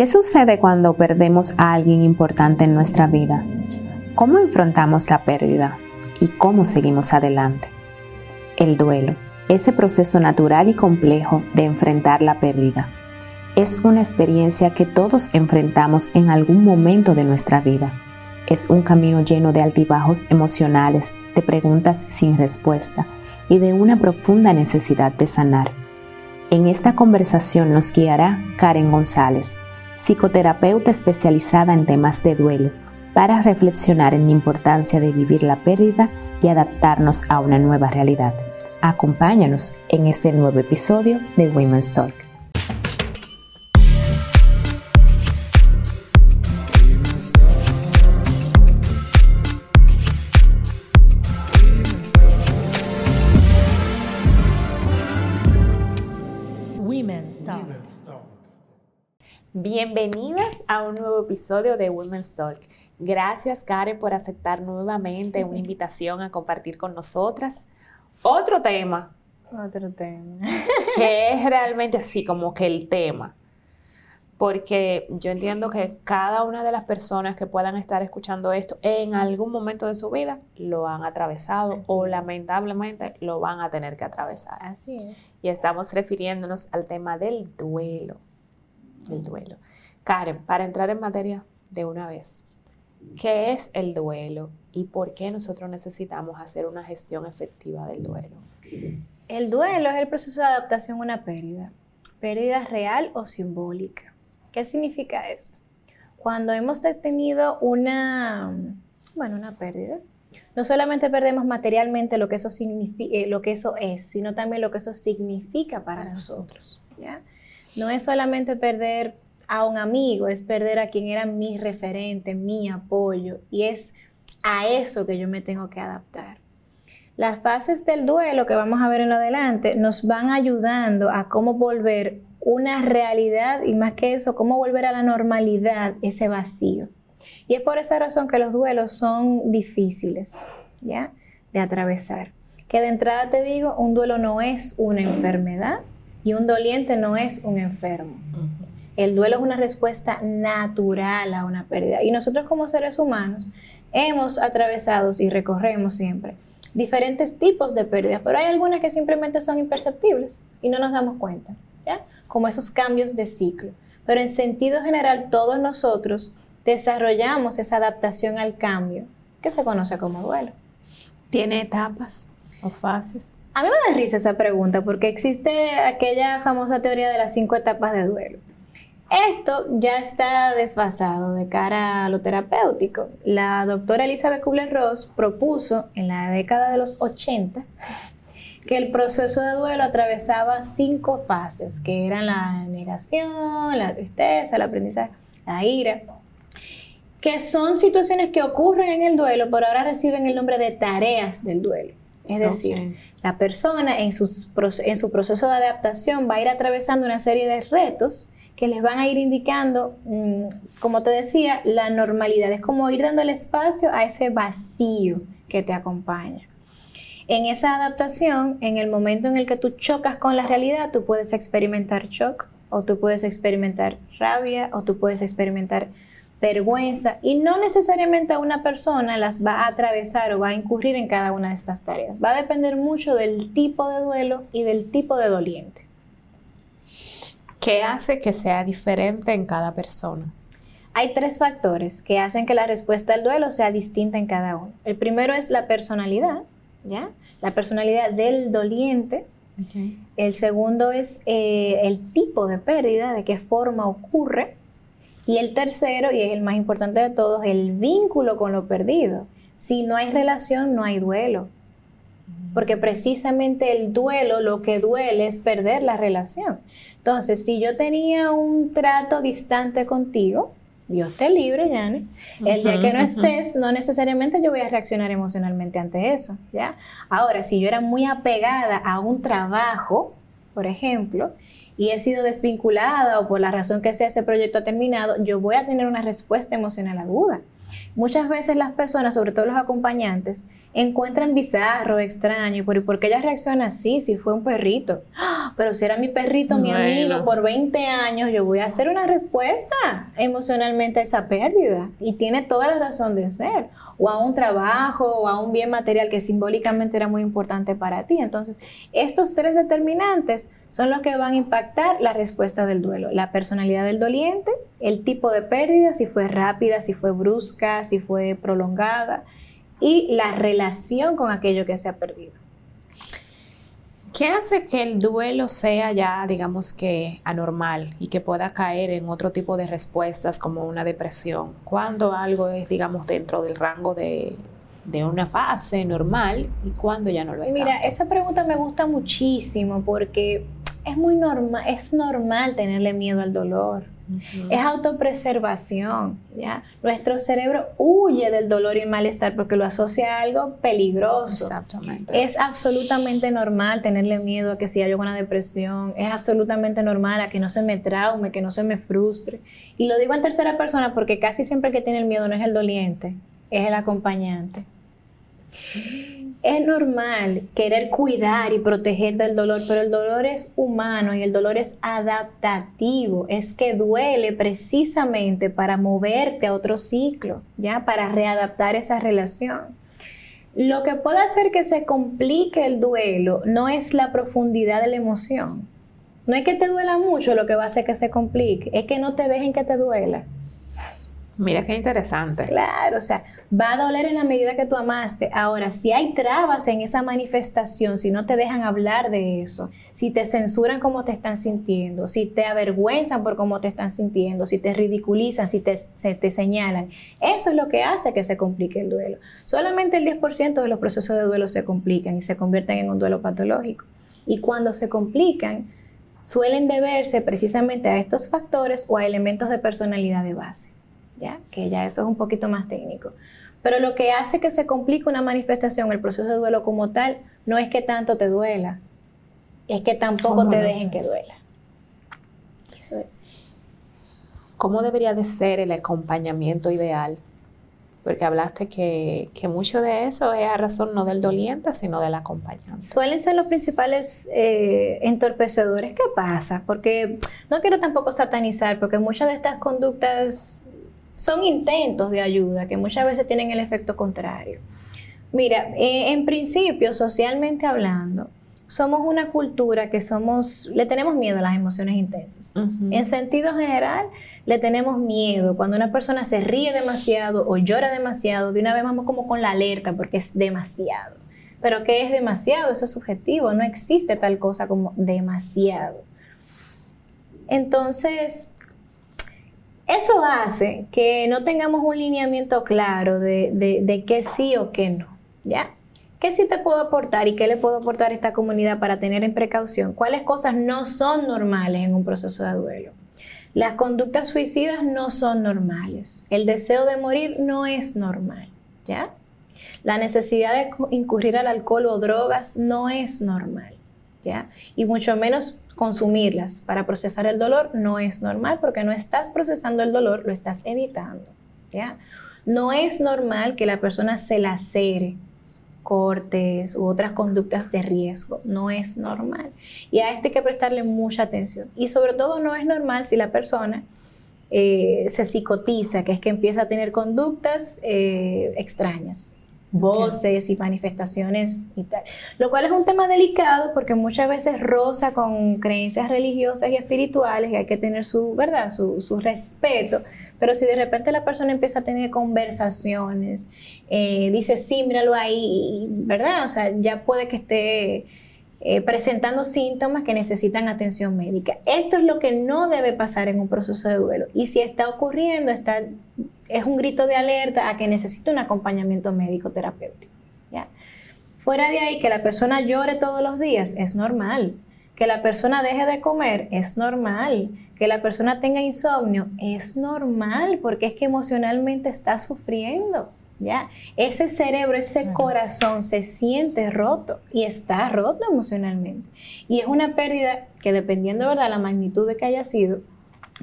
¿Qué sucede cuando perdemos a alguien importante en nuestra vida? ¿Cómo enfrentamos la pérdida? ¿Y cómo seguimos adelante? El duelo, ese proceso natural y complejo de enfrentar la pérdida, es una experiencia que todos enfrentamos en algún momento de nuestra vida. Es un camino lleno de altibajos emocionales, de preguntas sin respuesta y de una profunda necesidad de sanar. En esta conversación nos guiará Karen González, psicoterapeuta especializada en temas de duelo, para reflexionar en la importancia de vivir la pérdida y adaptarnos a una nueva realidad. Acompáñanos en este nuevo episodio de Women's Talk. Bienvenidas a un nuevo episodio de Women's Talk. Gracias, Karen, por aceptar nuevamente una invitación a compartir con nosotras otro tema. Otro tema. que es realmente así como que el tema. Porque yo entiendo que cada una de las personas que puedan estar escuchando esto en algún momento de su vida lo han atravesado o lamentablemente lo van a tener que atravesar. Así es. Y estamos refiriéndonos al tema del duelo el duelo. Karen, para entrar en materia de una vez, ¿qué es el duelo y por qué nosotros necesitamos hacer una gestión efectiva del duelo? El duelo es el proceso de adaptación a una pérdida, pérdida real o simbólica. ¿Qué significa esto? Cuando hemos tenido una, bueno, una pérdida, no solamente perdemos materialmente lo que eso, eh, lo que eso es, sino también lo que eso significa para, nosotros. ¿ya? No es solamente perder a un amigo, es perder a quien era mi referente, mi apoyo, y es a eso que yo me tengo que adaptar. Las fases del duelo que vamos a ver en lo adelante nos van ayudando a cómo volver una realidad y más que eso, cómo volver a la normalidad ese vacío. Y es por esa razón que los duelos son difíciles, ¿ya? De atravesar. Que de entrada te digo, un duelo no es una enfermedad, y un doliente no es un enfermo. El duelo es una respuesta natural a una pérdida. Y nosotros como seres humanos hemos atravesado y recorremos siempre diferentes tipos de pérdidas, pero hay algunas que simplemente son imperceptibles y no nos damos cuenta, ¿ya? Como esos cambios de ciclo. Pero en sentido general, todos nosotros desarrollamos esa adaptación al cambio, que se conoce como duelo. ¿Tiene etapas o fases? A mí me da risa esa pregunta porque existe aquella famosa teoría de las cinco etapas de duelo. Esto ya está desfasado de cara a lo terapéutico. La doctora Elizabeth Kubler-Ross propuso en la década de los 80 que el proceso de duelo atravesaba cinco fases, que eran la negación, la tristeza, el aprendizaje, la ira, que son situaciones que ocurren en el duelo, pero ahora reciben el nombre de tareas del duelo. Es decir, la persona en, en su proceso de adaptación va a ir atravesando una serie de retos que les van a ir indicando, mm, como te decía, la normalidad. Es como ir dando el espacio a ese vacío que te acompaña. En esa adaptación, en el momento en el que tú chocas con la realidad, tú puedes experimentar shock, o tú puedes experimentar rabia, o tú puedes experimentar vergüenza y no necesariamente a una persona las va a atravesar o va a incurrir en cada una de estas tareas. Va a depender mucho del tipo de duelo y del tipo de doliente. ¿Qué hace que sea diferente en cada persona? Hay tres factores que hacen que la respuesta al duelo sea distinta en cada uno. El primero es la personalidad, ¿ya? La personalidad del doliente. El segundo es eh, el tipo de pérdida, de qué forma ocurre. Y el tercero, y es el más importante de todos, el vínculo con lo perdido. Si no hay relación, no hay duelo. Porque precisamente el duelo, lo que duele es perder la relación. Entonces, si yo tenía un trato distante contigo, Dios te libre, Yane. El día que no estés, no necesariamente yo voy a reaccionar emocionalmente ante eso, ¿ya? Ahora, si yo era muy apegada a un trabajo, por ejemplo, y he sido desvinculada o por la razón que sea ese proyecto ha terminado, yo voy a tener una respuesta emocional aguda. Muchas veces las personas, sobre todo los acompañantes, encuentran bizarro, extraño, ¿y por qué ella reacciona así si fue un perrito? ¡Ah! Pero si era mi perrito, mi amigo, por 20 años, yo voy a hacer una respuesta emocionalmente a esa pérdida. Y tiene toda la razón de ser. O a un trabajo, o a un bien material que simbólicamente era muy importante para ti. Entonces, estos tres determinantes son los que van a impactar la respuesta del duelo. La personalidad del doliente, el tipo de pérdida, si fue rápida, si fue brusca, si fue prolongada y la relación con aquello que se ha perdido. ¿Qué hace que el duelo sea ya, digamos que, anormal y que pueda caer en otro tipo de respuestas como una depresión? Cuando algo es, digamos, dentro del rango de, una fase normal y cuando ya no lo es. Mira, esa pregunta me gusta muchísimo porque es muy normal, es normal tenerle miedo al dolor. Es autopreservación, ¿ya? Nuestro cerebro huye del dolor y malestar porque lo asocia a algo peligroso. Exactamente. Es absolutamente normal tenerle miedo a que si hay una depresión, es absolutamente normal a que no se me traume, que no se me frustre. Y lo digo en tercera persona porque casi siempre el que tiene el miedo no es el doliente, es el acompañante. Es normal querer cuidar y proteger del dolor, pero el dolor es humano y el dolor es adaptativo, es que duele precisamente para moverte a otro ciclo, ¿ya? Para readaptar esa relación. Lo que puede hacer que se complique el duelo no es la profundidad de la emoción. No es que te duela mucho lo que va a hacer que se complique, es que no te dejen que te duela. Mira qué interesante. Claro, o sea, va a doler en la medida que tú amaste. Ahora, si hay trabas en esa manifestación, si no te dejan hablar de eso, si te censuran cómo te están sintiendo, si te avergüenzan por cómo te están sintiendo, si te ridiculizan, si te, te señalan, eso es lo que hace que se complique el duelo. Solamente el 10% de los procesos de duelo se complican y se convierten en un duelo patológico. Y cuando se complican, suelen deberse precisamente a estos factores o a elementos de personalidad de base. Que ya eso es un poquito más técnico. Pero lo que hace que se complique una manifestación, el proceso de duelo como tal, no es que tanto te duela, es que tampoco te dejen que duela. Eso es. ¿Cómo debería de ser el acompañamiento ideal? Porque hablaste que, mucho de eso es a razón no del doliente, sino del acompañante. Suelen ser los principales eh, entorpecedores. ¿Qué pasa? Porque no quiero tampoco satanizar, porque muchas de estas conductas son intentos de ayuda que muchas veces tienen el efecto contrario. Mira, eh, en principio, socialmente hablando, somos una cultura que somos, le tenemos miedo a las emociones intensas. En sentido general, le tenemos miedo. Cuando una persona se ríe demasiado o llora demasiado, de una vez vamos como con la alerta porque es demasiado. Pero ¿qué es demasiado? Eso es subjetivo. No existe tal cosa como demasiado. Entonces, eso hace que no tengamos un lineamiento claro de, de, qué sí o qué no, ¿ya? ¿Qué sí te puedo aportar y qué le puedo aportar a esta comunidad para tener en precaución? ¿Cuáles cosas no son normales en un proceso de duelo? Las conductas suicidas no son normales. El deseo de morir no es normal, ¿ya? La necesidad de incurrir al alcohol o drogas no es normal, ¿ya? Y mucho menos consumirlas para procesar el dolor no es normal porque no estás procesando el dolor, lo estás evitando. ¿ya? No es normal que la persona se lacere cortes u otras conductas de riesgo. No es normal. Y a esto hay que prestarle mucha atención. Y sobre todo no es normal si la persona eh, se psicotiza, que es que empieza a tener conductas eh, extrañas voces y manifestaciones y tal. Lo cual es un tema delicado porque muchas veces roza con creencias religiosas y espirituales y hay que tener su, ¿verdad? Su, su respeto. Pero si de repente la persona empieza a tener conversaciones, eh, dice, sí, míralo ahí, ¿verdad? O sea, ya puede que esté eh, presentando síntomas que necesitan atención médica. Esto es lo que no debe pasar en un proceso de duelo. Y si está ocurriendo, está, es un grito de alerta a que necesita un acompañamiento médico terapéutico. ¿ya? Fuera de ahí, que la persona llore todos los días es normal. Que la persona deje de comer es normal. Que la persona tenga insomnio es normal porque es que emocionalmente está sufriendo. ¿ya? Ese cerebro, ese corazón se siente roto y está roto emocionalmente. Y es una pérdida que dependiendo de la magnitud de que haya sido,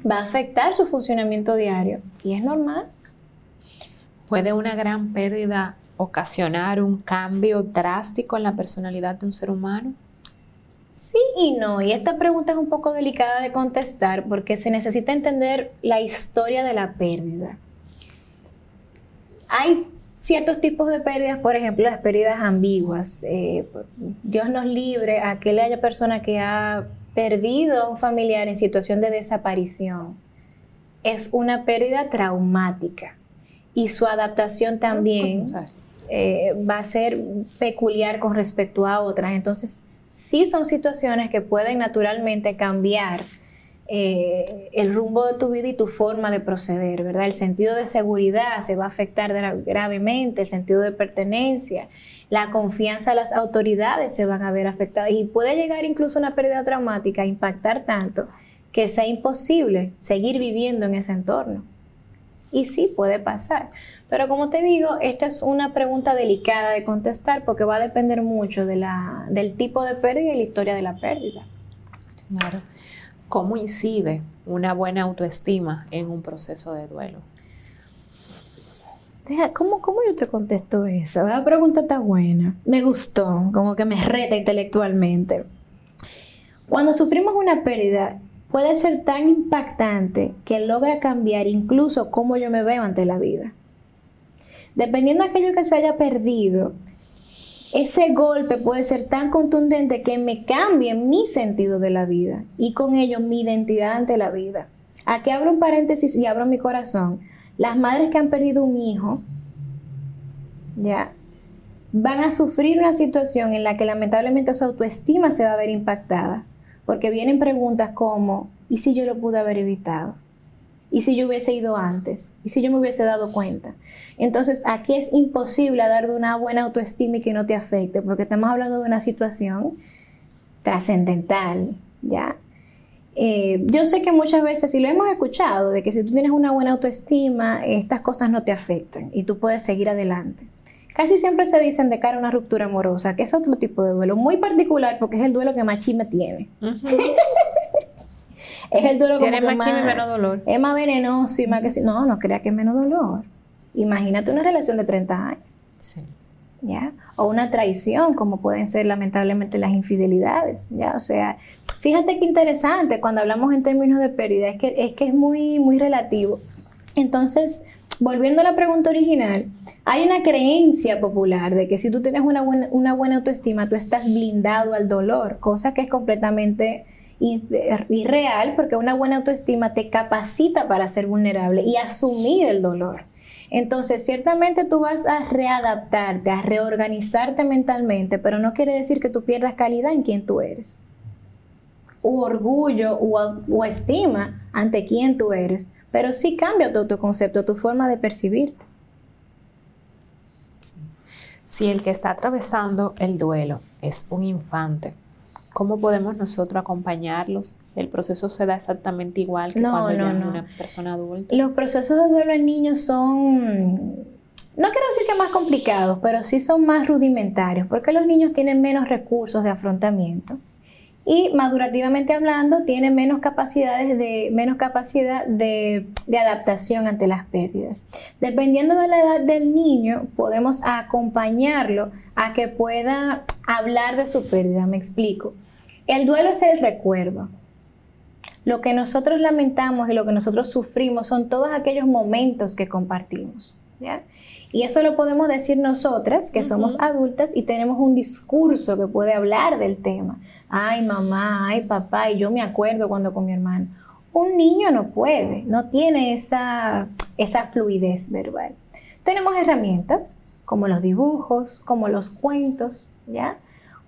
va a afectar su funcionamiento diario y es normal. ¿Puede una gran pérdida ocasionar un cambio drástico en la personalidad de un ser humano? Sí y no, y esta pregunta es un poco delicada de contestar porque se necesita entender la historia de la pérdida. Hay ciertos tipos de pérdidas, por ejemplo, las pérdidas ambiguas. Eh, Dios nos libre a haya persona que ha perdido a un familiar en situación de desaparición. Es una pérdida traumática y su adaptación también eh, va a ser peculiar con respecto a otras. Entonces, sí son situaciones que pueden naturalmente cambiar eh, el rumbo de tu vida y tu forma de proceder, ¿verdad? El sentido de seguridad se va a afectar gravemente, el sentido de pertenencia, la confianza a las autoridades se van a ver afectadas y puede llegar incluso una pérdida traumática a impactar tanto que sea imposible seguir viviendo en ese entorno. Y sí puede pasar. Pero como te digo, esta es una pregunta delicada de contestar porque va a depender mucho de la, del tipo de pérdida y la historia de la pérdida. Claro. ¿Cómo incide una buena autoestima en un proceso de duelo? ¿Cómo, ¿Cómo yo te contesto eso? La pregunta está buena. Me gustó, como que me reta intelectualmente. Cuando sufrimos una pérdida, puede ser tan impactante que logra cambiar incluso cómo yo me veo ante la vida. Dependiendo de aquello que se haya perdido, ese golpe puede ser tan contundente que me cambie mi sentido de la vida y con ello mi identidad ante la vida. Aquí abro un paréntesis y abro mi corazón. Las madres que han perdido un hijo, ya, van a sufrir una situación en la que lamentablemente su autoestima se va a ver impactada, porque vienen preguntas como, ¿y si yo lo pude haber evitado? ¿Y si yo hubiese ido antes? ¿Y si yo me hubiese dado cuenta? Entonces, aquí es imposible dar de una buena autoestima y que no te afecte, porque estamos hablando de una situación trascendental, ¿ya? Eh, yo sé que muchas veces, y lo hemos escuchado, de que si tú tienes una buena autoestima, estas cosas no te afectan y tú puedes seguir adelante. Casi siempre se dicen de cara a una ruptura amorosa, que es otro tipo de duelo, muy particular porque es el duelo que más chisme tiene. Es el duelo Tiene más y menos dolor. Es más venenoso y más que si. No, no crea que es menos dolor. Imagínate una relación de 30 años. Sí. ¿Ya? O una traición, como pueden ser lamentablemente las infidelidades. ¿Ya? O sea, fíjate qué interesante cuando hablamos en términos de pérdida, es que es, que es muy, muy relativo. Entonces, volviendo a la pregunta original, hay una creencia popular de que si tú tienes una buena, autoestima, tú estás blindado al dolor, cosa que es completamente irreal porque una buena autoestima te capacita para ser vulnerable y asumir el dolor. Entonces, ciertamente tú vas a readaptarte, a reorganizarte mentalmente, pero no quiere decir que tú pierdas calidad en quien tú eres. O orgullo o, estima ante quien tú eres, pero sí cambia tu, tu concepto, tu forma de percibirte. Si el que está atravesando el duelo es un infante, ¿Cómo podemos nosotros acompañarlos? ¿El proceso se da exactamente igual que cuando ya es una persona adulta? Los procesos de duelo en niños son, no quiero decir que más complicados, pero sí son más rudimentarios, porque los niños tienen menos recursos de afrontamiento y madurativamente hablando tienen menos capacidades de menos capacidad de, de, adaptación ante las pérdidas. Dependiendo de la edad del niño, podemos acompañarlo a que pueda hablar de su pérdida. Me explico. El duelo es el recuerdo. Lo que nosotros lamentamos y lo que nosotros sufrimos son todos aquellos momentos que compartimos. Y eso lo podemos decir nosotras, que somos adultas y tenemos un discurso que puede hablar del tema. Ay, mamá, ay, papá, y yo me acuerdo cuando con mi hermano. Un niño no puede, no tiene esa, esa fluidez verbal. Tenemos herramientas como los dibujos, como los cuentos, ¿ya?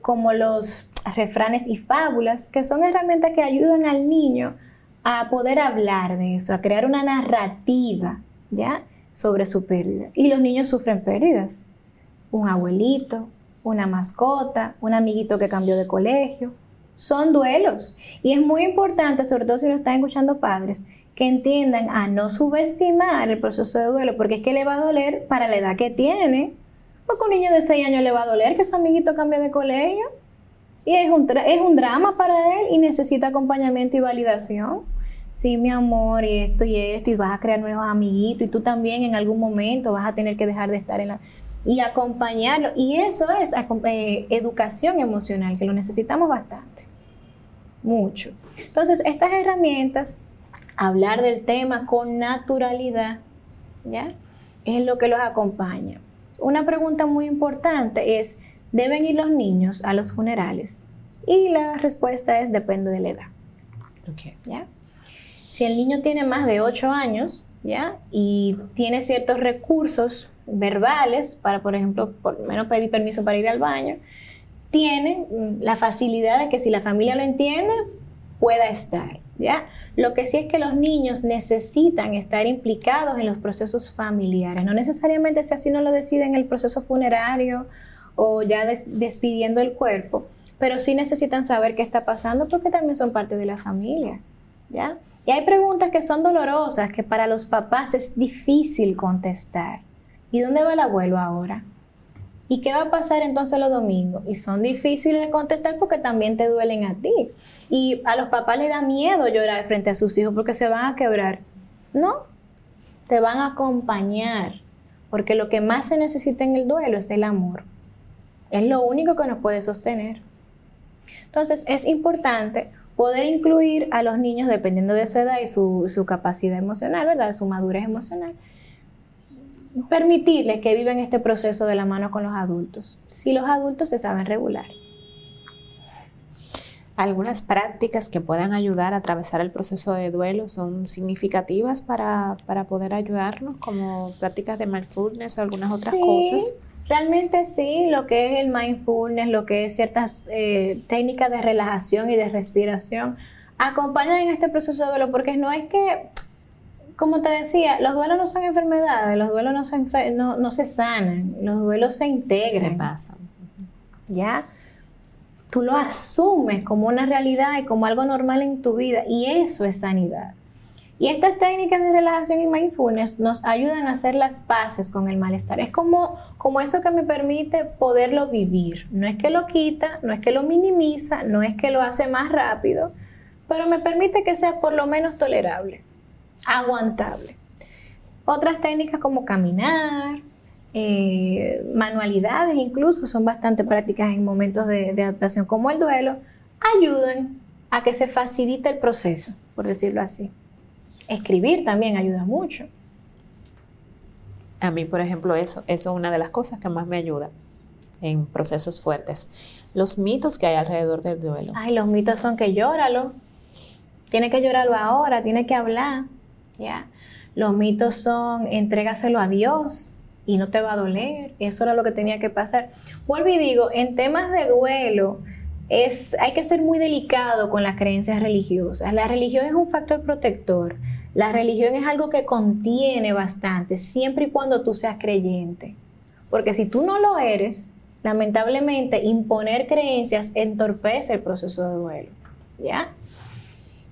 Como los refranes y fábulas, que son herramientas que ayudan al niño a poder hablar de eso, a crear una narrativa, ¿ya? Sobre su pérdida. Y los niños sufren pérdidas. Un abuelito, una mascota, un amiguito que cambió de colegio. Son duelos. Y es muy importante, sobre todo si lo están escuchando padres, que entiendan a no subestimar el proceso de duelo, porque es que le va a doler para la edad que tiene. Porque un niño de 6 años le va a doler que su amiguito cambie de colegio. Y es un, es un drama para él y necesita acompañamiento y validación. Sí, mi amor, y esto y esto, y vas a crear nuevos amiguitos, y tú también en algún momento vas a tener que dejar de estar en la... Y acompañarlo. Y eso es eh, educación emocional, que lo necesitamos bastante. Mucho. Entonces, estas herramientas, hablar del tema con naturalidad, ¿ya? Es lo que los acompaña. Una pregunta muy importante es, ¿deben ir los niños a los funerales? Y la respuesta es, depende de la edad. ¿Ya? Si el niño tiene más de 8 años, ¿ya? Y tiene ciertos recursos verbales para, por ejemplo, por lo menos pedir permiso para ir al baño, tiene mm, la facilidad de que si la familia lo entiende, pueda estar, ¿ya? Lo que sí es que los niños necesitan estar implicados en los procesos familiares, no necesariamente si así no lo deciden en el proceso funerario o ya despidiendo el cuerpo, pero sí necesitan saber qué está pasando porque también son parte de la familia, ¿ya? Hay preguntas que son dolorosas, que para los papás es difícil contestar. ¿Y dónde va el abuelo ahora? ¿Y qué va a pasar entonces los domingos? Y son difíciles de contestar porque también te duelen a ti. Y a los papás les da miedo llorar frente a sus hijos porque se van a quebrar. No, te van a acompañar. Porque lo que más se necesita en el duelo es el amor. Es lo único que nos puede sostener. Entonces es importante poder incluir a los niños dependiendo de su edad y su, capacidad emocional, ¿verdad? Su madurez emocional. Permitirles que vivan este proceso de la mano con los adultos, si los adultos se saben regular. Algunas prácticas que puedan ayudar a atravesar el proceso de duelo son significativas para, poder ayudarnos, como prácticas de mindfulness o algunas otras cosas. Realmente sí, lo que es el mindfulness, lo que es ciertas eh, técnicas de relajación y de respiración, acompañan en este proceso de duelo, porque no es que, como te decía, los duelos no son enfermedades, los duelos no se, no, se sanan, los duelos se integran. Se pasan. ¿Ya? Tú lo asumes como una realidad y como algo normal en tu vida, y eso es sanidad. Y estas técnicas de relajación y mindfulness nos ayudan a hacer las paces con el malestar. Es como, como eso que me permite poderlo vivir. No es que lo quita, no es que lo minimiza, no es que lo hace más rápido, pero me permite que sea por lo menos tolerable, aguantable. Otras técnicas como caminar, eh, manualidades incluso, son bastante prácticas en momentos de, de adaptación como el duelo, ayudan a que se facilite el proceso, por decirlo así. Escribir también ayuda mucho. A mí, por ejemplo, eso, eso es una de las cosas que más me ayuda en procesos fuertes. Los mitos que hay alrededor del duelo. Ay, los mitos son que llóralo. Tiene que llorarlo ahora, tiene que hablar. Ya. Los mitos son entrégaselo a Dios y no te va a doler. Eso era lo que tenía que pasar. Vuelvo y digo, en temas de duelo, es, hay que ser muy delicado con las creencias religiosas. La religión es un factor protector. La religión es algo que contiene bastante, siempre y cuando tú seas creyente. Porque si tú no lo eres, lamentablemente imponer creencias entorpece el proceso de duelo. ¿Ya?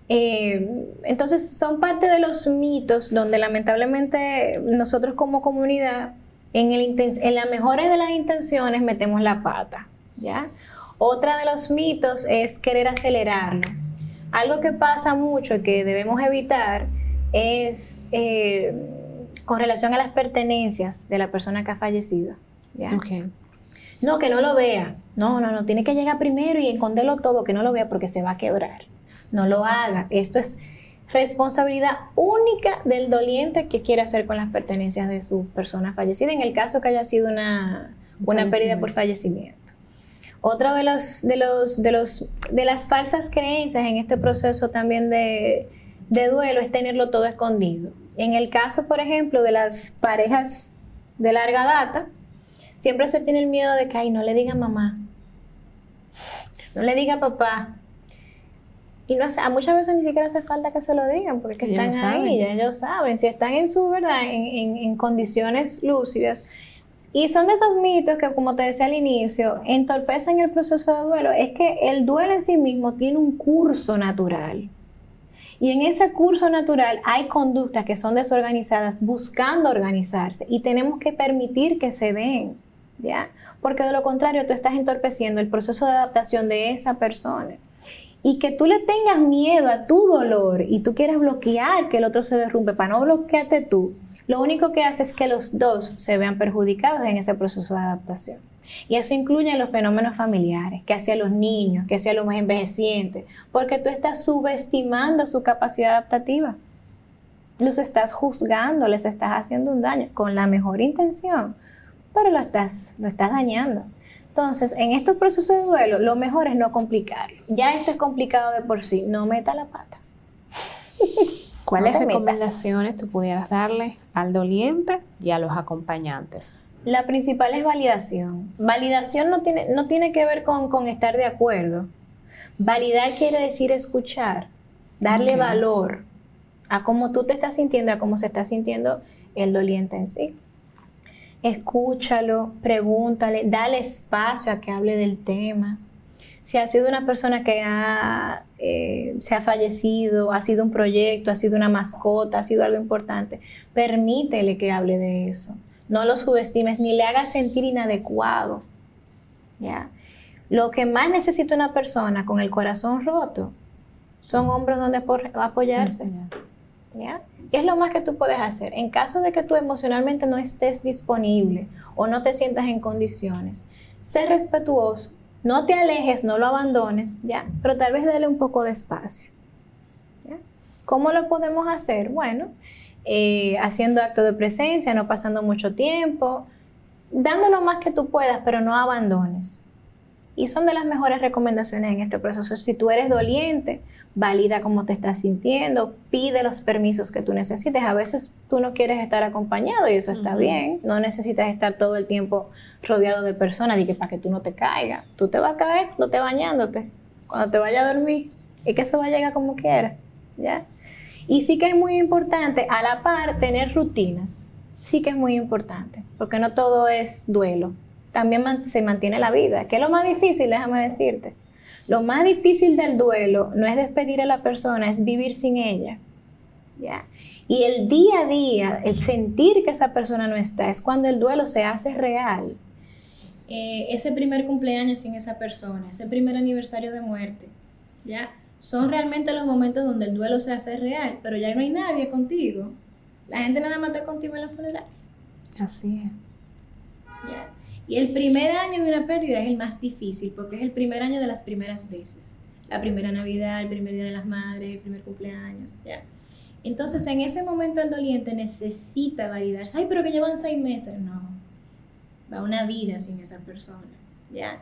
Eh, entonces son parte de los mitos donde lamentablemente nosotros como comunidad en, las mejores de las intenciones metemos la pata. ¿ya? Otra de los mitos es querer acelerarlo. Algo que pasa mucho y que debemos evitar es eh, con relación a las pertenencias de la persona que ha fallecido. No, que no lo vea. No, no, no. Tiene que llegar primero y esconderlo todo, que no lo vea porque se va a quebrar. No lo haga. Esto es responsabilidad única del doliente que quiere hacer con las pertenencias de su persona fallecida, en el caso que haya sido una, una pérdida por fallecimiento. Otra de los, de los, de los, de las falsas creencias en este proceso también de, de duelo es tenerlo todo escondido. En el caso, por ejemplo, de las parejas de larga data, siempre se tiene el miedo de que, ay, no le diga mamá, no le diga papá. Y no a muchas veces ni siquiera hace falta que se lo digan, porque están ahí, ya ellos saben, si están en su verdad, en, en condiciones lúcidas. Y son de esos mitos que, como te decía al inicio, entorpecen el proceso de duelo. Es que el duelo en sí mismo tiene un curso natural. Y en ese curso natural hay conductas que son desorganizadas buscando organizarse y tenemos que permitir que se den, ¿ya? Porque de lo contrario tú estás entorpeciendo el proceso de adaptación de esa persona. y que tú le tengas miedo a tu dolor y tú quieras bloquear que el otro se derrumbe para no bloquearte tú, lo único que hace es que los dos se vean perjudicados en ese proceso de adaptación. Y eso incluye los fenómenos familiares, que hacia los niños, que hacia los más envejecientes, porque tú estás subestimando su capacidad adaptativa. Los estás juzgando, les estás haciendo un daño con la mejor intención, pero lo estás, lo estás dañando. Entonces, en estos procesos de duelo, lo mejor es no complicarlo. Ya esto es complicado de por sí, no meta la pata. ¿Cuáles recomendaciones tú pudieras darle al doliente y a los acompañantes? La principal es validación. Validación no tiene, no tiene que ver con, estar de acuerdo. Validar quiere decir escuchar, darle valor a cómo tú te estás sintiendo, a cómo se está sintiendo el doliente en sí escúchalo, pregúntale, dale espacio a que hable del tema. Si ha sido una persona que eh, se ha fallecido, ha sido un proyecto, ha sido una mascota, ha sido algo importante, permítele que hable de eso. No lo subestimes ni le hagas sentir inadecuado. ¿ya? Lo que más necesita una persona con el corazón roto son hombros donde apoyarse. ¿ya? ¿Qué es lo más que tú puedes hacer? En caso de que tú emocionalmente no estés disponible o no te sientas en condiciones, sé respetuoso, no te alejes, no lo abandones, ¿ya? Pero tal vez dale un poco de espacio. ¿Cómo lo podemos hacer? Bueno, eh, haciendo acto de presencia, no pasando mucho tiempo, dando lo más que tú puedas, pero no abandones. Y son de las mejores recomendaciones en este proceso. Si tú eres doliente, valida cómo te estás sintiendo, pide los permisos que tú necesites. A veces tú no quieres estar acompañado y eso está bien. No necesitas estar todo el tiempo rodeado de personas y que para que tú no te caigas. Tú te vas a caer no te bañándote. Cuando te vayas a dormir y que eso va a llegar como quieras. ¿Ya? Y sí que es muy importante, a la par, tener rutinas. Sí que es muy importante, porque no todo es duelo también se mantiene la vida. ¿Qué es lo más difícil? Déjame decirte. Lo más difícil del duelo no es despedir a la persona, es vivir sin ella. ¿ya? Y el día a día, el sentir que esa persona no está, es cuando el duelo se hace real. Eh, ese primer cumpleaños sin esa persona, ese primer aniversario de muerte, ¿ya? Son realmente los momentos donde el duelo se hace real, pero ya no hay nadie contigo. La gente nada más está contigo en la funeraria. Así es. ¿Ya? Y el primer año de una pérdida es el más difícil porque es el primer año de las primeras veces. La primera Navidad, el primer Día de las Madres, el primer cumpleaños, ¿ya? Entonces, en ese momento el doliente necesita validarse. Ay, pero que llevan seis meses. No, va una vida sin esa persona, ¿ya?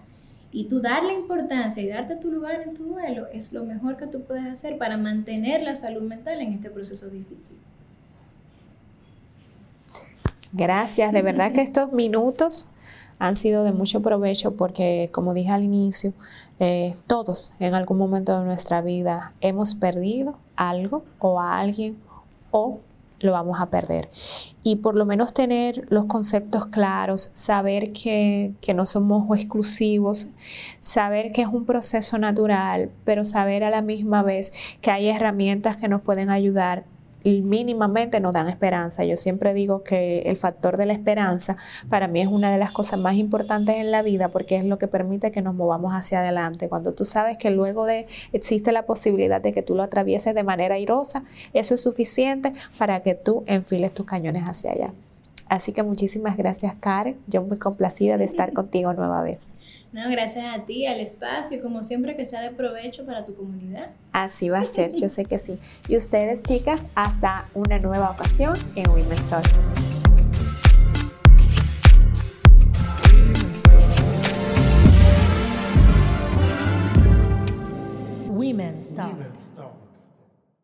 Y tú darle importancia y darte tu lugar en tu duelo es lo mejor que tú puedes hacer para mantener la salud mental en este proceso difícil. Gracias, de verdad que estos minutos han sido de mucho provecho porque, como dije al inicio, eh, todos en algún momento de nuestra vida hemos perdido algo o a alguien o lo vamos a perder. Y por lo menos tener los conceptos claros, saber que, que, no somos exclusivos, saber que es un proceso natural, pero saber a la misma vez que hay herramientas que nos pueden ayudar mínimamente nos dan esperanza. Yo siempre digo que el factor de la esperanza para mí es una de las cosas más importantes en la vida porque es lo que permite que nos movamos hacia adelante. Cuando tú sabes que luego de existe la posibilidad de que tú lo atravieses de manera airosa, eso es suficiente para que tú enfiles tus cañones hacia allá. Así que muchísimas gracias, Karen. Yo muy complacida de estar contigo nueva vez. No, gracias a ti, al espacio, como siempre que sea de provecho para tu comunidad. Así va a ser, yo sé que sí. Y ustedes, chicas, hasta una nueva ocasión en Women's Talk. Women's Talk.